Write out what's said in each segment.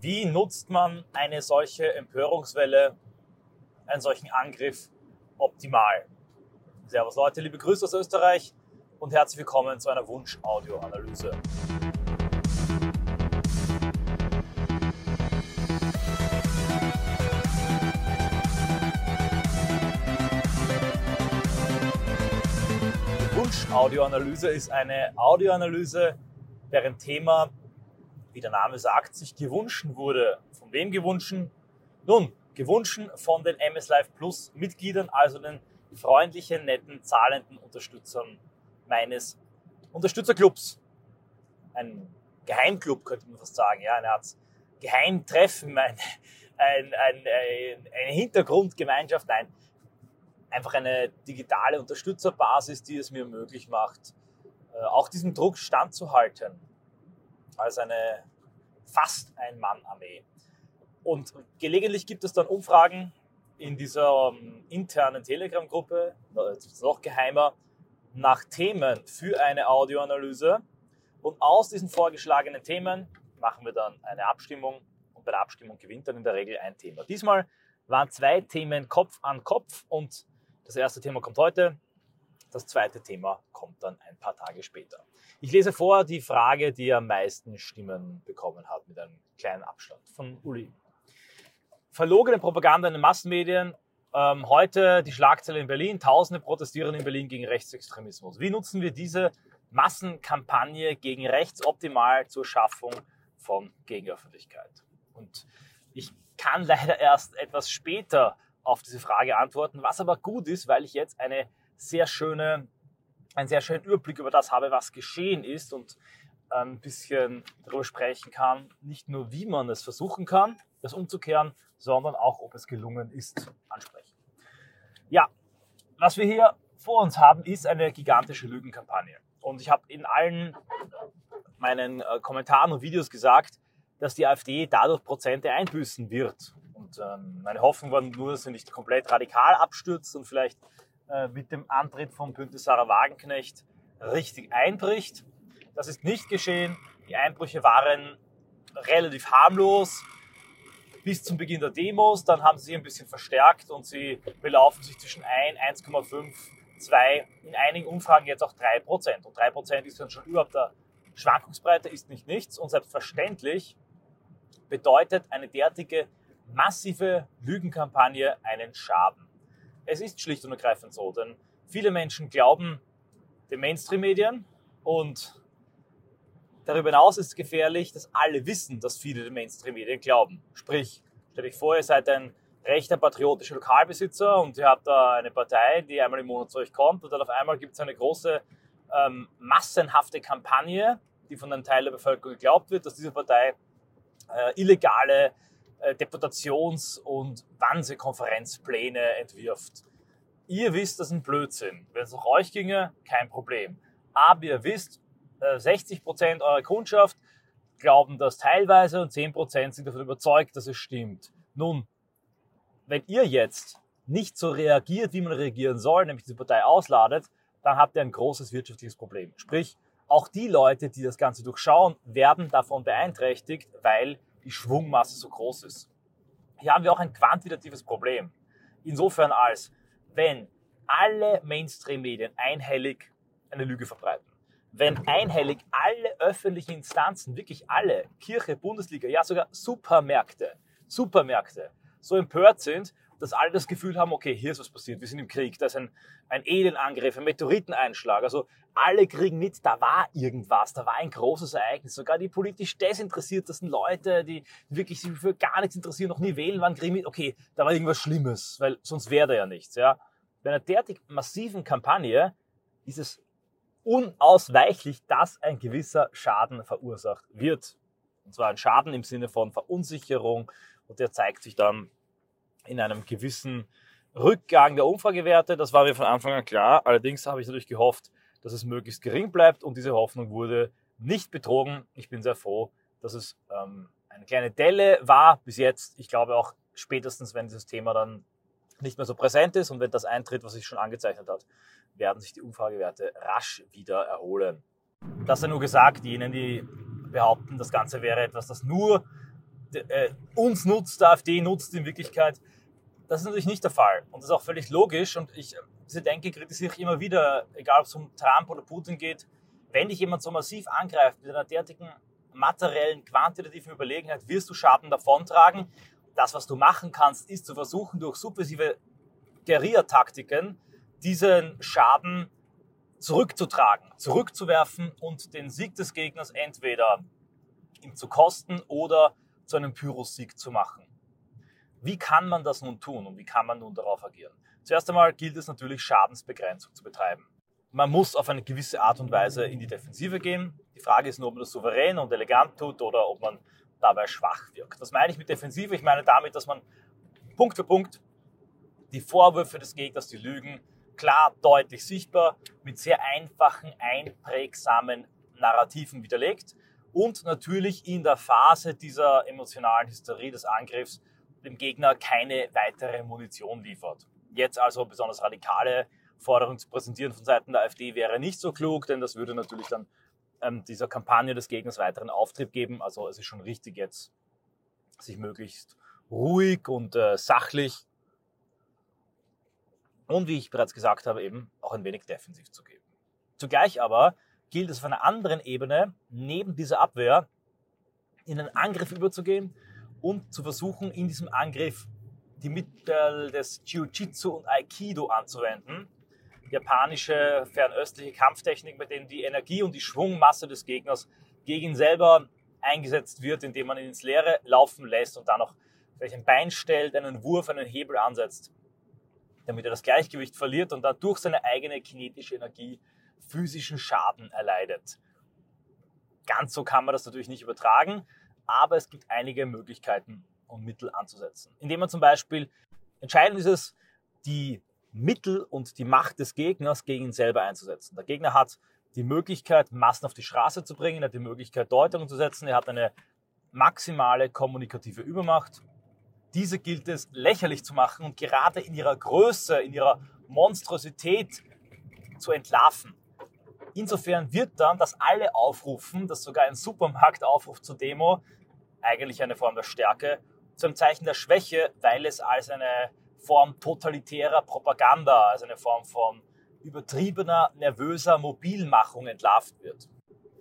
Wie nutzt man eine solche Empörungswelle, einen solchen Angriff optimal? Servus Leute, liebe Grüße aus Österreich und herzlich willkommen zu einer Wunsch-Audio-Analyse. Wunsch-Audioanalyse ist eine Audioanalyse, deren Thema wie der Name sagt, sich gewünscht wurde. Von wem gewünscht? Nun, gewünscht von den MS Live Plus Mitgliedern, also den freundlichen, netten, zahlenden Unterstützern meines Unterstützerclubs. Ein Geheimclub könnte man fast sagen, ja, eine Art Geheimtreffen, ein, ein, ein, eine Hintergrundgemeinschaft, nein, einfach eine digitale Unterstützerbasis, die es mir möglich macht, äh, auch diesem Druck standzuhalten als eine fast Ein-Mann-Armee. Und gelegentlich gibt es dann Umfragen in dieser um, internen Telegram-Gruppe, noch geheimer, nach Themen für eine Audioanalyse. Und aus diesen vorgeschlagenen Themen machen wir dann eine Abstimmung und bei der Abstimmung gewinnt dann in der Regel ein Thema. Diesmal waren zwei Themen Kopf an Kopf und das erste Thema kommt heute, das zweite Thema kommt dann ein paar Tage später. Ich lese vor die Frage, die am meisten Stimmen bekommen hat, mit einem kleinen Abstand von Uli. Verlogene Propaganda in den Massenmedien. Ähm, heute die Schlagzeile in Berlin. Tausende protestieren in Berlin gegen Rechtsextremismus. Wie nutzen wir diese Massenkampagne gegen rechts optimal zur Schaffung von Gegenöffentlichkeit? Und ich kann leider erst etwas später auf diese Frage antworten, was aber gut ist, weil ich jetzt eine sehr schöne, einen sehr schönen Überblick über das habe, was geschehen ist und ein bisschen darüber sprechen kann, nicht nur wie man es versuchen kann, das umzukehren, sondern auch, ob es gelungen ist, ansprechen. Ja, was wir hier vor uns haben, ist eine gigantische Lügenkampagne. Und ich habe in allen meinen äh, Kommentaren und Videos gesagt, dass die AfD dadurch Prozente einbüßen wird. Und ähm, meine Hoffnung war nur, dass sie nicht komplett radikal abstürzt und vielleicht äh, mit dem Antritt von Bündnis Sarah Wagenknecht richtig einbricht. Das ist nicht geschehen. Die Einbrüche waren relativ harmlos bis zum Beginn der Demos. Dann haben sie sich ein bisschen verstärkt und sie belaufen sich zwischen 1, 1,5, 2, in einigen Umfragen jetzt auch 3 Prozent. Und 3 Prozent ist dann schon überhaupt der Schwankungsbreite, ist nicht nichts. Und selbstverständlich bedeutet eine derartige massive Lügenkampagne einen Schaden. Es ist schlicht und ergreifend so, denn viele Menschen glauben den Mainstream-Medien und darüber hinaus ist es gefährlich, dass alle wissen, dass viele den Mainstream-Medien glauben. Sprich, stell dich vor, ihr seid ein rechter patriotischer Lokalbesitzer und ihr habt da eine Partei, die einmal im Monat zu euch kommt und dann auf einmal gibt es eine große ähm, massenhafte Kampagne, die von einem Teil der Bevölkerung geglaubt wird, dass diese Partei äh, illegale Deputations- und Wannsee-Konferenzpläne entwirft. Ihr wisst, das ist ein Blödsinn. Wenn es nach euch ginge, kein Problem. Aber ihr wisst, 60% äh, eurer Kundschaft glauben das teilweise und 10% sind davon überzeugt, dass es stimmt. Nun, wenn ihr jetzt nicht so reagiert, wie man reagieren soll, nämlich diese Partei ausladet, dann habt ihr ein großes wirtschaftliches Problem. Sprich, auch die Leute, die das Ganze durchschauen, werden davon beeinträchtigt, weil die Schwungmasse so groß ist. Hier haben wir auch ein quantitatives Problem. Insofern als, wenn alle Mainstream-Medien einhellig eine Lüge verbreiten, wenn einhellig alle öffentlichen Instanzen, wirklich alle, Kirche, Bundesliga, ja sogar Supermärkte, Supermärkte, so empört sind dass alle das Gefühl haben, okay, hier ist was passiert, wir sind im Krieg, da ist ein, ein Elenangriff, ein Meteoriteneinschlag. Also alle kriegen mit, da war irgendwas, da war ein großes Ereignis. Sogar die politisch desinteressiertesten Leute, die wirklich sich für gar nichts interessieren, noch nie wählen waren, kriegen mit, okay, da war irgendwas Schlimmes, weil sonst wäre da ja nichts. Ja. Bei einer derartig massiven Kampagne ist es unausweichlich, dass ein gewisser Schaden verursacht wird. Und zwar ein Schaden im Sinne von Verunsicherung und der zeigt sich dann in einem gewissen Rückgang der Umfragewerte. Das war mir von Anfang an klar. Allerdings habe ich natürlich gehofft, dass es möglichst gering bleibt und diese Hoffnung wurde nicht betrogen. Ich bin sehr froh, dass es ähm, eine kleine Delle war bis jetzt. Ich glaube auch spätestens, wenn dieses Thema dann nicht mehr so präsent ist und wenn das eintritt, was sich schon angezeichnet hat, werden sich die Umfragewerte rasch wieder erholen. Das sei nur gesagt, jenen, die behaupten, das Ganze wäre etwas, das nur äh, uns nutzt, der AfD nutzt in Wirklichkeit. Das ist natürlich nicht der Fall. Und das ist auch völlig logisch. Und ich, diese Denke kritisiere ich immer wieder, egal ob es um Trump oder Putin geht. Wenn dich jemand so massiv angreift mit einer derartigen materiellen, quantitativen Überlegenheit, wirst du Schaden davontragen. Das, was du machen kannst, ist zu versuchen, durch subversive Guerilla-Taktiken diesen Schaden zurückzutragen, zurückzuwerfen und den Sieg des Gegners entweder ihm zu kosten oder zu einem Pyrrhus-Sieg zu machen. Wie kann man das nun tun und wie kann man nun darauf agieren? Zuerst einmal gilt es natürlich, Schadensbegrenzung zu betreiben. Man muss auf eine gewisse Art und Weise in die Defensive gehen. Die Frage ist nur, ob man das souverän und elegant tut oder ob man dabei schwach wirkt. Was meine ich mit Defensive? Ich meine damit, dass man Punkt für Punkt die Vorwürfe des Gegners, die Lügen, klar, deutlich sichtbar, mit sehr einfachen, einprägsamen Narrativen widerlegt und natürlich in der Phase dieser emotionalen Hysterie des Angriffs dem Gegner keine weitere Munition liefert. Jetzt also besonders radikale Forderungen zu präsentieren von Seiten der AfD wäre nicht so klug, denn das würde natürlich dann ähm, dieser Kampagne des Gegners weiteren Auftrieb geben. Also es ist schon richtig jetzt, sich möglichst ruhig und äh, sachlich und wie ich bereits gesagt habe, eben auch ein wenig defensiv zu geben. Zugleich aber gilt es auf einer anderen Ebene, neben dieser Abwehr, in einen Angriff überzugehen und zu versuchen, in diesem Angriff die Mittel des Jiu-Jitsu und Aikido anzuwenden. Japanische fernöstliche Kampftechnik, bei denen die Energie und die Schwungmasse des Gegners gegen ihn selber eingesetzt wird, indem man ihn ins Leere laufen lässt und dann noch vielleicht ein Bein stellt, einen Wurf, einen Hebel ansetzt damit er das Gleichgewicht verliert und dann durch seine eigene kinetische Energie physischen Schaden erleidet. Ganz so kann man das natürlich nicht übertragen, aber es gibt einige Möglichkeiten und Mittel anzusetzen. Indem man zum Beispiel, entscheidend ist es, die Mittel und die Macht des Gegners gegen ihn selber einzusetzen. Der Gegner hat die Möglichkeit, Massen auf die Straße zu bringen, er hat die Möglichkeit, Deutungen zu setzen, er hat eine maximale kommunikative Übermacht diese gilt es lächerlich zu machen und gerade in ihrer Größe, in ihrer Monstrosität zu entlarven. Insofern wird dann das alle aufrufen, dass sogar ein Supermarkt aufruft zur Demo, eigentlich eine Form der Stärke, zu einem Zeichen der Schwäche, weil es als eine Form totalitärer Propaganda, als eine Form von übertriebener, nervöser Mobilmachung entlarvt wird.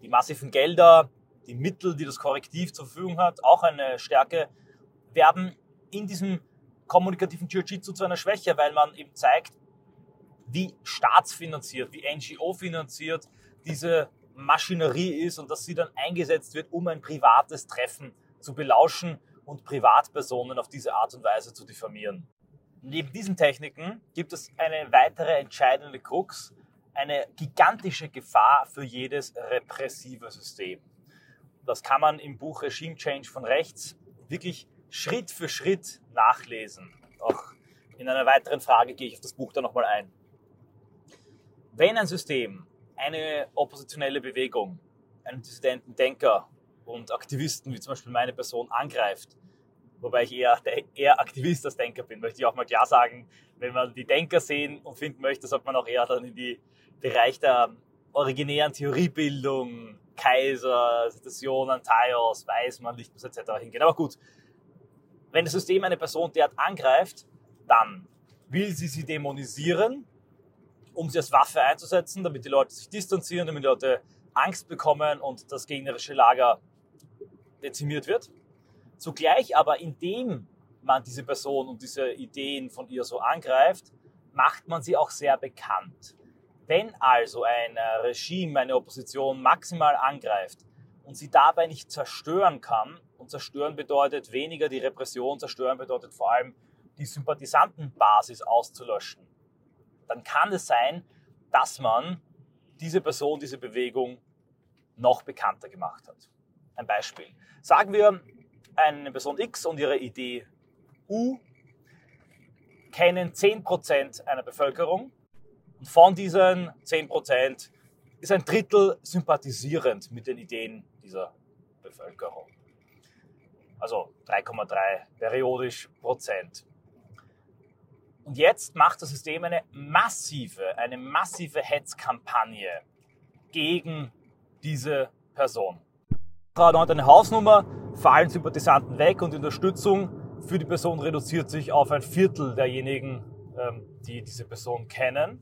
Die massiven Gelder, die Mittel, die das Korrektiv zur Verfügung hat, auch eine Stärke, werden in diesem kommunikativen Jiu-Jitsu zu einer Schwäche, weil man eben zeigt, wie staatsfinanziert, wie NGO-finanziert diese Maschinerie ist und dass sie dann eingesetzt wird, um ein privates Treffen zu belauschen und Privatpersonen auf diese Art und Weise zu diffamieren. Neben diesen Techniken gibt es eine weitere entscheidende Krux, eine gigantische Gefahr für jedes repressive System. Das kann man im Buch Regime Change von rechts wirklich Schritt für Schritt nachlesen. Auch in einer weiteren Frage gehe ich auf das Buch dann nochmal ein. Wenn ein System eine oppositionelle Bewegung, einen dissidenten Denker und Aktivisten, wie zum Beispiel meine Person, angreift, wobei ich eher, eher Aktivist als Denker bin, möchte ich auch mal klar sagen, wenn man die Denker sehen und finden möchte, sollte man auch eher dann in die Bereich der originären Theoriebildung, Kaiser, Situationen, Thaios, Weismann, Lichtbus etc. hingehen. Aber gut, wenn das System eine Person derart angreift, dann will sie sie dämonisieren, um sie als Waffe einzusetzen, damit die Leute sich distanzieren, damit die Leute Angst bekommen und das gegnerische Lager dezimiert wird. Zugleich aber, indem man diese Person und diese Ideen von ihr so angreift, macht man sie auch sehr bekannt. Wenn also ein Regime, eine Opposition maximal angreift und sie dabei nicht zerstören kann, und zerstören bedeutet weniger die Repression, zerstören bedeutet vor allem die Sympathisantenbasis auszulöschen. Dann kann es sein, dass man diese Person, diese Bewegung noch bekannter gemacht hat. Ein Beispiel. Sagen wir, eine Person X und ihre Idee U kennen 10% einer Bevölkerung und von diesen 10% ist ein Drittel sympathisierend mit den Ideen dieser Bevölkerung also 3,3 periodisch Prozent. Und jetzt macht das System eine massive, eine massive Hetzkampagne gegen diese Person. Hat eine Hausnummer fallen Sympathisanten weg und die Unterstützung für die Person reduziert sich auf ein Viertel derjenigen, ähm, die diese Person kennen.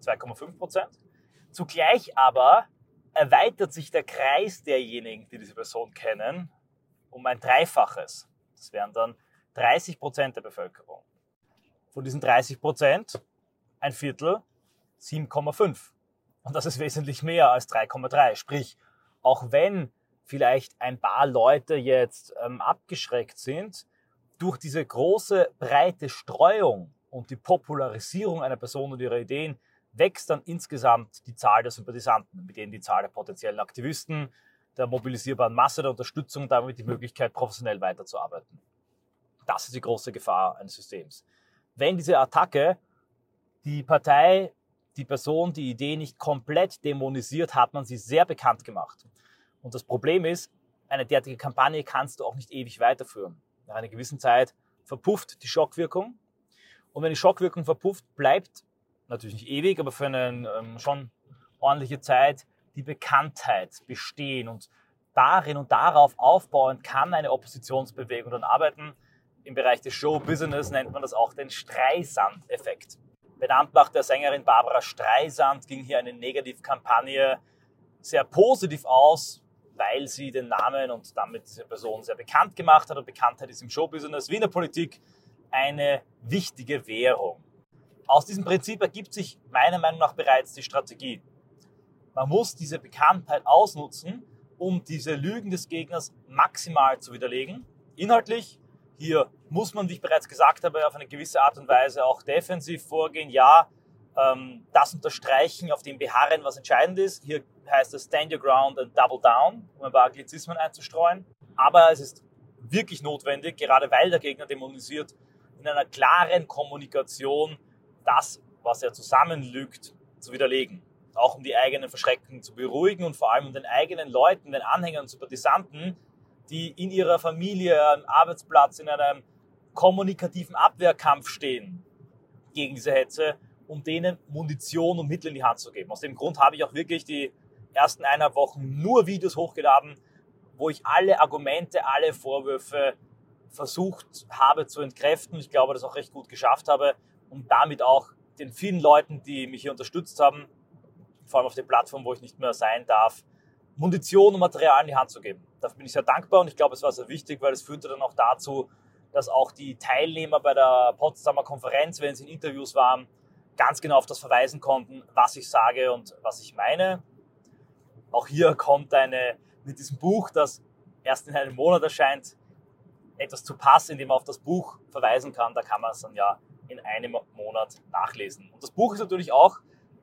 2,5 Prozent. Zugleich aber erweitert sich der Kreis derjenigen, die diese Person kennen, um ein Dreifaches. Das wären dann 30 Prozent der Bevölkerung. Von diesen 30 Prozent ein Viertel 7,5. Und das ist wesentlich mehr als 3,3. Sprich, auch wenn vielleicht ein paar Leute jetzt ähm, abgeschreckt sind, durch diese große, breite Streuung und die Popularisierung einer Person und ihrer Ideen wächst dann insgesamt die Zahl der Sympathisanten, mit denen die Zahl der potenziellen Aktivisten, der mobilisierbaren Masse der Unterstützung, damit die Möglichkeit, professionell weiterzuarbeiten. Das ist die große Gefahr eines Systems. Wenn diese Attacke die Partei, die Person, die Idee nicht komplett dämonisiert, hat man sie sehr bekannt gemacht. Und das Problem ist, eine derartige Kampagne kannst du auch nicht ewig weiterführen. Nach einer gewissen Zeit verpufft die Schockwirkung. Und wenn die Schockwirkung verpufft, bleibt natürlich nicht ewig, aber für eine ähm, schon ordentliche Zeit die Bekanntheit bestehen. Und darin und darauf aufbauend kann eine Oppositionsbewegung dann arbeiten. Im Bereich des Show-Business nennt man das auch den Streisand-Effekt. Benannt nach der Sängerin Barbara Streisand ging hier eine Negativkampagne sehr positiv aus, weil sie den Namen und damit diese Person sehr bekannt gemacht hat. Und Bekanntheit ist im Showbusiness wie in der Politik eine wichtige Währung. Aus diesem Prinzip ergibt sich meiner Meinung nach bereits die Strategie. Man muss diese Bekanntheit ausnutzen, um diese Lügen des Gegners maximal zu widerlegen. Inhaltlich, hier muss man, wie ich bereits gesagt habe, auf eine gewisse Art und Weise auch defensiv vorgehen. Ja, ähm, das unterstreichen, auf dem beharren, was entscheidend ist. Hier heißt es Stand Your Ground and Double Down, um ein paar Anglizismen einzustreuen. Aber es ist wirklich notwendig, gerade weil der Gegner dämonisiert, in einer klaren Kommunikation das, was er zusammenlügt, zu widerlegen. Auch um die eigenen Verschrecken zu beruhigen und vor allem um den eigenen Leuten, den Anhängern, Sympathisanten, die in ihrer Familie, am Arbeitsplatz, in einem kommunikativen Abwehrkampf stehen gegen diese Hetze, um denen Munition und Mittel in die Hand zu geben. Aus dem Grund habe ich auch wirklich die ersten eineinhalb Wochen nur Videos hochgeladen, wo ich alle Argumente, alle Vorwürfe versucht habe zu entkräften. Ich glaube, das auch recht gut geschafft habe und damit auch den vielen Leuten, die mich hier unterstützt haben, vor allem auf der Plattform, wo ich nicht mehr sein darf, Munition und Material in die Hand zu geben. Dafür bin ich sehr dankbar und ich glaube, es war sehr wichtig, weil es führte dann auch dazu, dass auch die Teilnehmer bei der Potsdamer Konferenz, wenn sie in Interviews waren, ganz genau auf das verweisen konnten, was ich sage und was ich meine. Auch hier kommt eine, mit diesem Buch, das erst in einem Monat erscheint, etwas zu passen, indem man auf das Buch verweisen kann. Da kann man es dann ja in einem Monat nachlesen. Und das Buch ist natürlich auch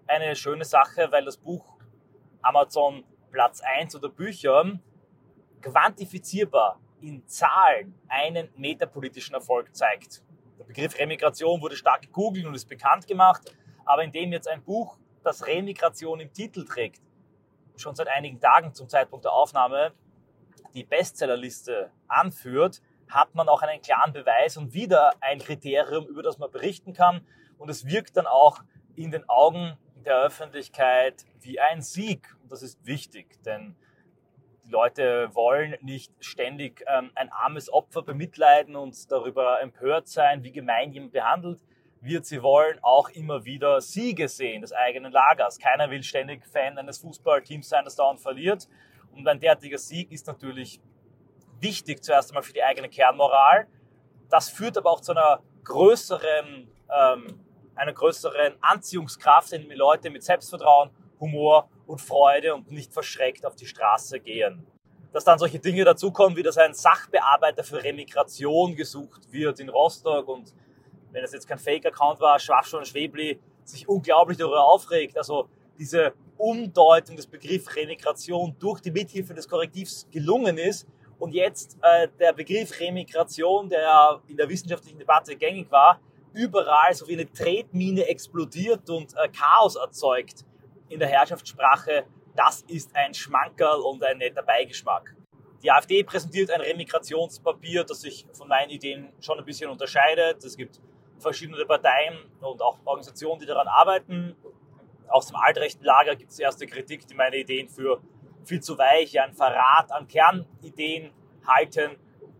eine schöne Sache, weil das Buch Amazon Platz 1 oder Büchern quantifizierbar in Zahlen einen metapolitischen Erfolg zeigt. Der Begriff Remigration wurde stark gegoogelt und ist bekannt gemacht, aber indem jetzt ein Buch, das Remigration im Titel trägt, schon seit einigen Tagen zum Zeitpunkt der Aufnahme die Bestsellerliste anführt, hat man auch einen klaren Beweis und wieder ein Kriterium, über das man berichten kann. Und es wirkt dann auch in den Augen der Öffentlichkeit wie ein Sieg. Und das ist wichtig, denn die Leute wollen nicht ständig ähm, ein armes Opfer bemitleiden und darüber empört sein, wie gemein jemand behandelt wird. Sie wollen auch immer wieder Siege sehen des eigenen Lagers. Keiner will ständig Fan eines Fußballteams sein, das dauernd verliert. Und ein derartiger Sieg ist natürlich wichtig, zuerst einmal für die eigene Kernmoral. Das führt aber auch zu einer größeren, ähm, einer größeren Anziehungskraft, indem die Leute mit Selbstvertrauen, Humor und Freude und nicht verschreckt auf die Straße gehen. Dass dann solche Dinge dazukommen, wie dass ein Sachbearbeiter für Remigration gesucht wird in Rostock und wenn es jetzt kein Fake-Account war, Schwachschon Schwebli sich unglaublich darüber aufregt. Also diese Umdeutung des Begriffs Remigration durch die Mithilfe des Korrektivs gelungen ist und jetzt äh, der Begriff Remigration, der in der wissenschaftlichen Debatte gängig war, überall so wie eine Tretmine explodiert und äh, Chaos erzeugt in der Herrschaftssprache, das ist ein Schmankerl und ein netter Beigeschmack. Die AfD präsentiert ein Remigrationspapier, das sich von meinen Ideen schon ein bisschen unterscheidet. Es gibt verschiedene Parteien und auch Organisationen, die daran arbeiten. Aus dem altrechten Lager gibt es erste Kritik, die meine Ideen für viel zu weich, ein Verrat an Kernideen halten.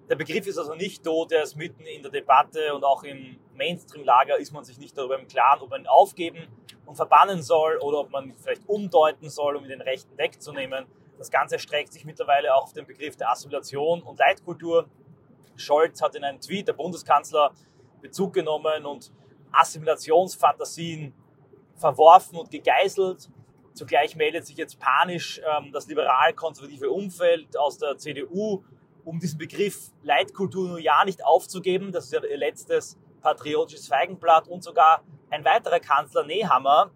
Der Begriff ist also nicht tot, er ist mitten in der Debatte und auch im Mainstream-Lager ist man sich nicht darüber im Klaren, ob man ihn aufgeben und verbannen soll oder ob man vielleicht umdeuten soll, um den Rechten wegzunehmen. Das Ganze streckt sich mittlerweile auch auf den Begriff der Assimilation und Leitkultur. Scholz hat in einem Tweet, der Bundeskanzler, Bezug genommen und Assimilationsfantasien verworfen und gegeißelt. Zugleich meldet sich jetzt panisch ähm, das liberal-konservative Umfeld aus der CDU, um diesen Begriff Leitkultur nur ja nicht aufzugeben. Das ist ja ihr letztes patriotisches Feigenblatt. Und sogar ein weiterer Kanzler, Nehammer,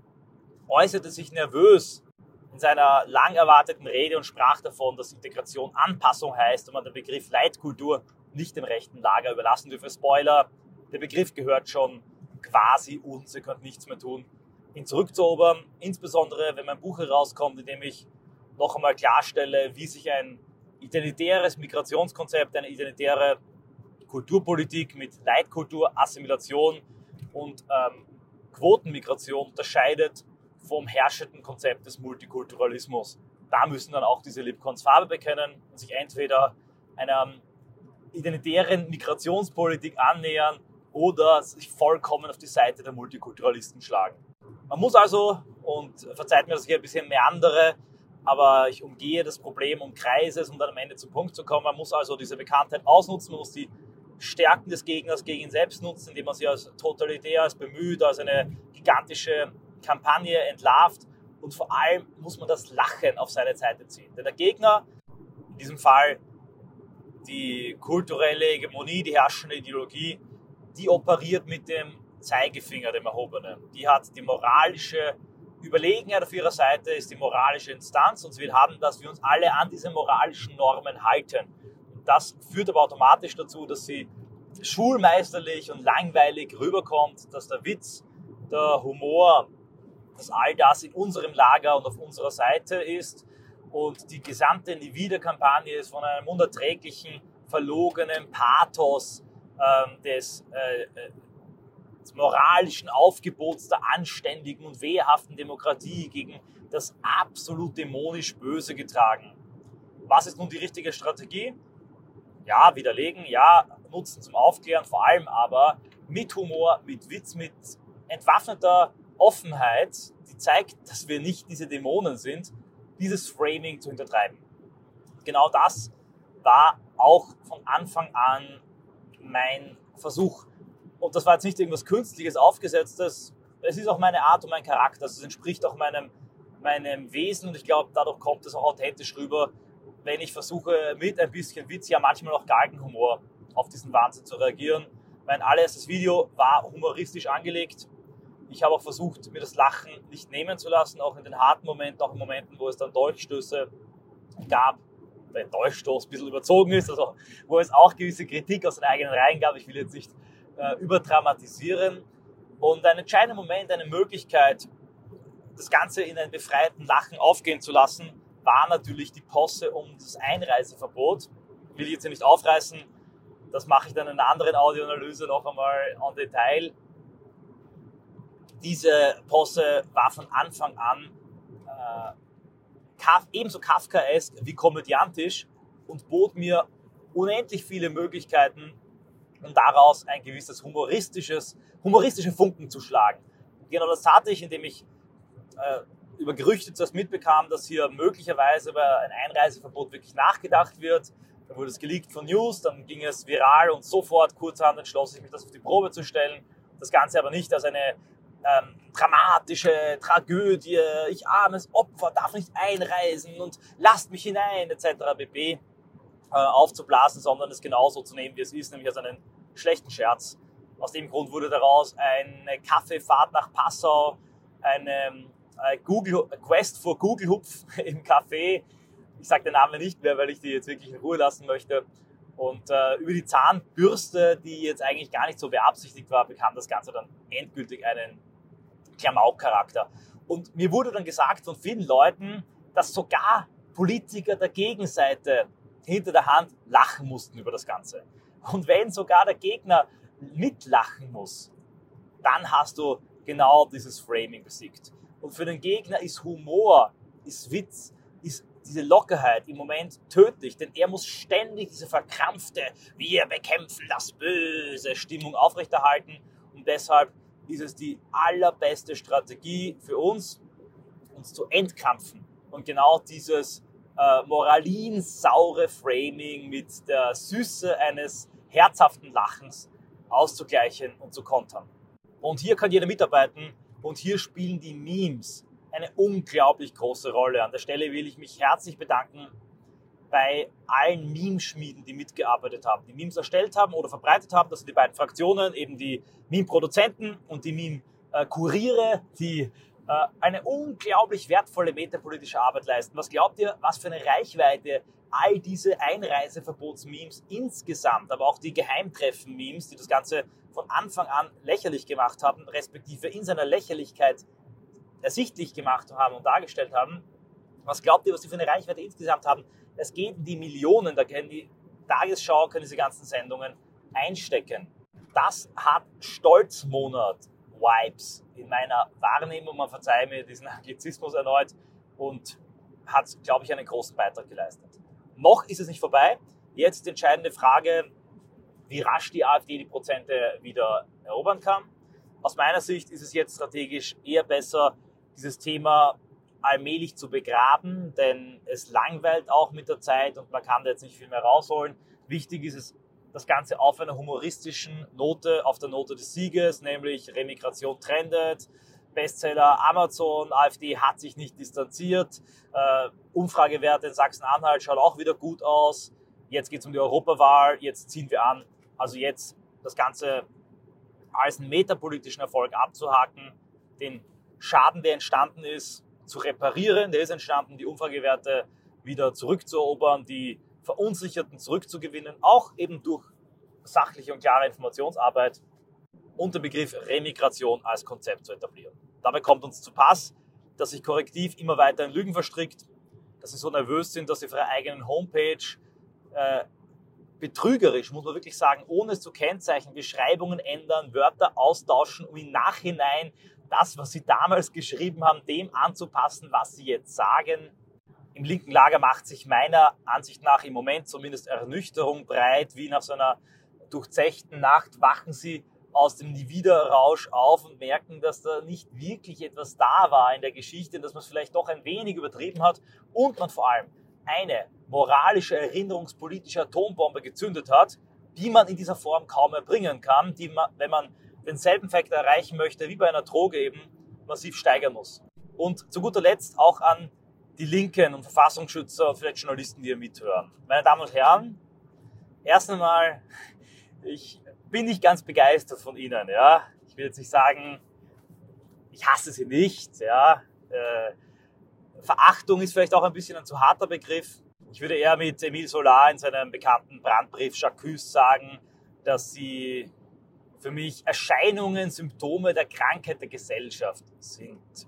äußerte sich nervös in seiner lang erwarteten Rede und sprach davon, dass Integration Anpassung heißt und man den Begriff Leitkultur nicht dem rechten Lager überlassen dürfe. Spoiler, der Begriff gehört schon quasi uns, ihr könnt nichts mehr tun, ihn zurückzuerobern. Insbesondere, wenn mein Buch herauskommt, in dem ich noch einmal klarstelle, wie sich ein identitäres Migrationskonzept, eine identitäre Kulturpolitik mit Leitkultur, Assimilation und ähm, Quotenmigration unterscheidet vom herrschenden Konzept des Multikulturalismus. Da müssen dann auch diese Lipcons Farbe bekennen und sich entweder einer identitären Migrationspolitik annähern oder sich vollkommen auf die Seite der Multikulturalisten schlagen. Man muss also, und verzeiht mir, dass ich ein bisschen mehr andere, aber ich umgehe das Problem um Kreises, um dann am Ende zum Punkt zu kommen. Man muss also diese Bekanntheit ausnutzen, man muss die Stärken des Gegners gegen ihn selbst nutzen, indem man sie als totalitär, als bemüht, als eine gigantische Kampagne entlarvt. Und vor allem muss man das Lachen auf seine Seite ziehen. Denn der Gegner, in diesem Fall die kulturelle Hegemonie, die herrschende Ideologie, die operiert mit dem Zeigefinger, dem erhobenen. Die hat die moralische Überlegenheit auf ihrer Seite, ist die moralische Instanz und sie will haben, dass wir uns alle an diese moralischen Normen halten. Das führt aber automatisch dazu, dass sie schulmeisterlich und langweilig rüberkommt, dass der Witz, der Humor, dass all das in unserem Lager und auf unserer Seite ist und die gesamte Nie-Wieder-Kampagne ist von einem unerträglichen, verlogenen Pathos ähm, des, äh, äh, des moralischen Aufgebots der anständigen und wehrhaften Demokratie gegen das absolut dämonisch Böse getragen. Was ist nun die richtige Strategie? Ja, widerlegen, ja, nutzen zum Aufklären, vor allem aber mit Humor, mit Witz, mit entwaffneter Offenheit, die zeigt, dass wir nicht diese Dämonen sind, dieses Framing zu hintertreiben. Genau das war auch von Anfang an mein Versuch. Und das war jetzt nicht irgendwas Künstliches, Aufgesetztes. Es ist auch meine Art und mein Charakter. Es entspricht auch meinem, meinem Wesen und ich glaube, dadurch kommt es auch authentisch rüber, wenn ich versuche, mit ein bisschen Witz, ja manchmal auch Galgenhumor auf diesen Wahnsinn zu reagieren. Mein allererstes Video war humoristisch angelegt. Ich habe auch versucht, mir das Lachen nicht nehmen zu lassen, auch in den harten Momenten, auch in Momenten, wo es dann Dolchstöße gab der Dolchstoß ein bisschen überzogen ist, also wo es auch gewisse Kritik aus den eigenen Reihen gab. Ich will jetzt nicht äh, überdramatisieren. Und ein entscheidender Moment, eine Möglichkeit, das Ganze in einen befreiten Lachen aufgehen zu lassen, war natürlich die Posse um das Einreiseverbot. Will ich jetzt hier nicht aufreißen, das mache ich dann in einer anderen Audioanalyse noch einmal en Detail. Diese Posse war von Anfang an äh, ebenso Kafkaesk wie komödiantisch und bot mir unendlich viele Möglichkeiten, um daraus ein gewisses humoristisches, humoristische Funken zu schlagen. Genau das tat ich, indem ich äh, über Gerüchte zuerst mitbekam, dass hier möglicherweise über ein Einreiseverbot wirklich nachgedacht wird. Dann wurde es geleakt von News, dann ging es viral und sofort kurzerhand entschloss ich mich, das auf die Probe zu stellen. Das Ganze aber nicht als eine ähm, dramatische Tragödie, ich armes Opfer darf nicht einreisen und lasst mich hinein, etc. pp. Äh, aufzublasen, sondern es genauso zu nehmen, wie es ist, nämlich als einen schlechten Scherz. Aus dem Grund wurde daraus eine Kaffeefahrt nach Passau, eine Google, Quest vor Google Hupf im Café. Ich sage den Namen nicht mehr, weil ich die jetzt wirklich in Ruhe lassen möchte. Und äh, über die Zahnbürste, die jetzt eigentlich gar nicht so beabsichtigt war, bekam das Ganze dann endgültig einen Klamauk-Charakter. Und mir wurde dann gesagt von vielen Leuten, dass sogar Politiker der Gegenseite hinter der Hand lachen mussten über das Ganze. Und wenn sogar der Gegner mitlachen muss, dann hast du genau dieses Framing besiegt. Und für den Gegner ist Humor, ist Witz, ist diese Lockerheit im Moment tödlich, denn er muss ständig diese verkrampfte, wir bekämpfen das böse Stimmung aufrechterhalten und deshalb ist es die allerbeste Strategie für uns, uns zu entkrampfen und genau dieses äh, moralinsaure Framing mit der Süße eines herzhaften Lachens auszugleichen und zu kontern. Und hier kann jeder mitarbeiten und hier spielen die Memes eine unglaublich große Rolle. An der Stelle will ich mich herzlich bedanken bei allen Meme-Schmieden, die mitgearbeitet haben, die Memes erstellt haben oder verbreitet haben. Das sind die beiden Fraktionen, eben die Meme-Produzenten und die Meme-Kuriere, die äh, eine unglaublich wertvolle metapolitische Arbeit leisten. Was glaubt ihr, was für eine Reichweite all diese Einreiseverbots-Memes insgesamt, aber auch die Geheimtreffen-Memes, die das Ganze von Anfang an lächerlich gemacht haben, respektive in seiner Lächerlichkeit ersichtlich gemacht haben und dargestellt haben, was glaubt ihr, was die für eine Reichweite insgesamt haben? Es geht in die Millionen, da können die Tagesschau, können diese ganzen Sendungen einstecken. Das hat Stolzmonat Vibes in meiner Wahrnehmung. Man verzeiht mir diesen Anglizismus erneut und hat, glaube ich, einen großen Beitrag geleistet. Noch ist es nicht vorbei. Jetzt die entscheidende Frage, wie rasch die AfD die Prozente wieder erobern kann. Aus meiner Sicht ist es jetzt strategisch eher besser, dieses Thema allmählich zu begraben, denn es langweilt auch mit der Zeit und man kann da jetzt nicht viel mehr rausholen. Wichtig ist es, das Ganze auf einer humoristischen Note, auf der Note des Sieges, nämlich Remigration trendet, Bestseller Amazon, AfD hat sich nicht distanziert, äh, Umfragewerte in Sachsen-Anhalt schauen auch wieder gut aus, jetzt geht es um die Europawahl, jetzt ziehen wir an, also jetzt das Ganze als einen metapolitischen Erfolg abzuhaken, den Schaden, der entstanden ist, zu reparieren, der ist entstanden, die Umfragewerte wieder zurückzuerobern, die Verunsicherten zurückzugewinnen, auch eben durch sachliche und klare Informationsarbeit und den Begriff Remigration als Konzept zu etablieren. Dabei kommt uns zu Pass, dass sich Korrektiv immer weiter in Lügen verstrickt, dass sie so nervös sind, dass sie auf ihrer eigenen Homepage äh, betrügerisch, muss man wirklich sagen, ohne es zu kennzeichnen, Beschreibungen ändern, Wörter austauschen, um im Nachhinein das, was sie damals geschrieben haben, dem anzupassen, was sie jetzt sagen. Im linken Lager macht sich meiner Ansicht nach im Moment zumindest Ernüchterung breit, wie nach so einer durchzechten Nacht wachen sie aus dem Niederrausch auf und merken, dass da nicht wirklich etwas da war in der Geschichte, dass man es vielleicht doch ein wenig übertrieben hat und man vor allem eine moralische, erinnerungspolitische Atombombe gezündet hat, die man in dieser Form kaum erbringen kann, die man, wenn man denselben Effekt erreichen möchte wie bei einer Droge eben, massiv steigern muss. Und zu guter Letzt auch an die Linken und Verfassungsschützer und vielleicht Journalisten, die hier mithören. Meine Damen und Herren, erst einmal, ich bin nicht ganz begeistert von Ihnen. Ja? Ich will jetzt nicht sagen, ich hasse Sie nicht. Ja? Äh, Verachtung ist vielleicht auch ein bisschen ein zu harter Begriff. Ich würde eher mit Emile Solar in seinem bekannten Brandbrief Jacques sagen, dass sie für mich Erscheinungen, Symptome der Krankheit der Gesellschaft sind.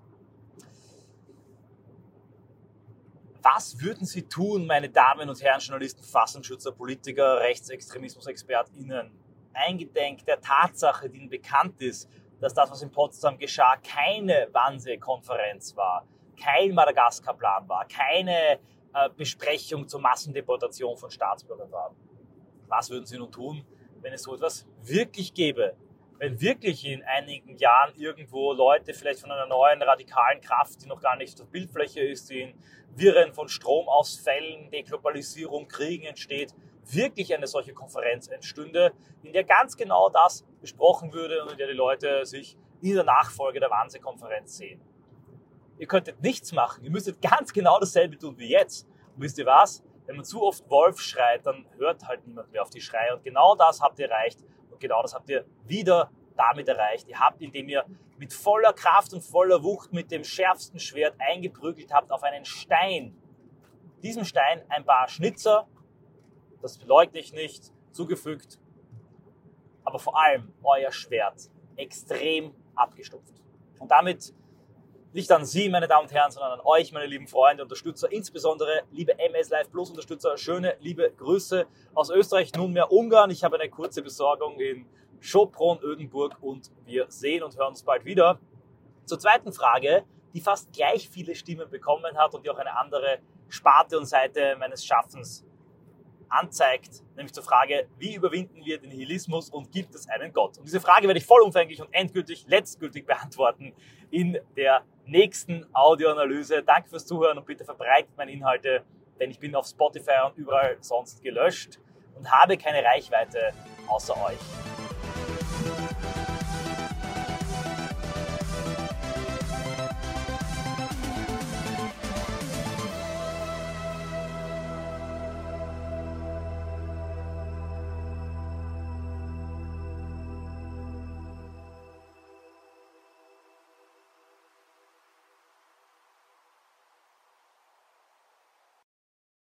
Was würden Sie tun, meine Damen und Herren Journalisten, Verfassungsschützer, Politiker, Rechtsextremismus-ExpertInnen, eingedenk der Tatsache, die Ihnen bekannt ist, dass das, was in Potsdam geschah, keine Wannsee-Konferenz war, kein Madagaskar-Plan war, keine äh, Besprechung zur Massendeportation von Staatsbürgern war. Was würden Sie nun tun, wenn es so etwas wirklich gäbe? wenn wirklich in einigen Jahren irgendwo Leute vielleicht von einer neuen radikalen Kraft, die noch gar nicht auf Bildfläche ist, die in Wirren von Stromausfällen, Deglobalisierung, Kriegen entsteht, wirklich eine solche Konferenz entstünde, in der ganz genau das besprochen würde und in der die Leute sich in der Nachfolge der Wannsee-Konferenz sehen. Ihr könntet nichts machen, ihr müsstet ganz genau dasselbe tun wie jetzt. Und wisst ihr was? Wenn man zu oft Wolf schreit, dann hört halt niemand mehr auf die Schreie. Und genau das habt ihr erreicht und genau das habt ihr wieder damit erreicht. Ihr habt, indem ihr mit voller Kraft und voller Wucht mit dem schärfsten Schwert eingeprügelt habt auf einen Stein. Diesem Stein ein paar Schnitzer, das leugne ich nicht, zugefügt, aber vor allem euer Schwert extrem abgestumpft. Und damit nicht an Sie, meine Damen und Herren, sondern an euch, meine lieben Freunde, Unterstützer, insbesondere liebe MS Live Plus Unterstützer. Schöne, liebe Grüße aus Österreich, nunmehr Ungarn. Ich habe eine kurze Besorgung in Schopron, Ödenburg und wir sehen und hören uns bald wieder. Zur zweiten Frage, die fast gleich viele Stimmen bekommen hat und die auch eine andere Sparte und Seite meines Schaffens anzeigt, nämlich zur Frage, wie überwinden wir den Nihilismus und gibt es einen Gott? Und diese Frage werde ich vollumfänglich und endgültig, letztgültig beantworten in der nächsten Audioanalyse. Danke fürs Zuhören und bitte verbreitet meine Inhalte, denn ich bin auf Spotify und überall sonst gelöscht und habe keine Reichweite außer euch.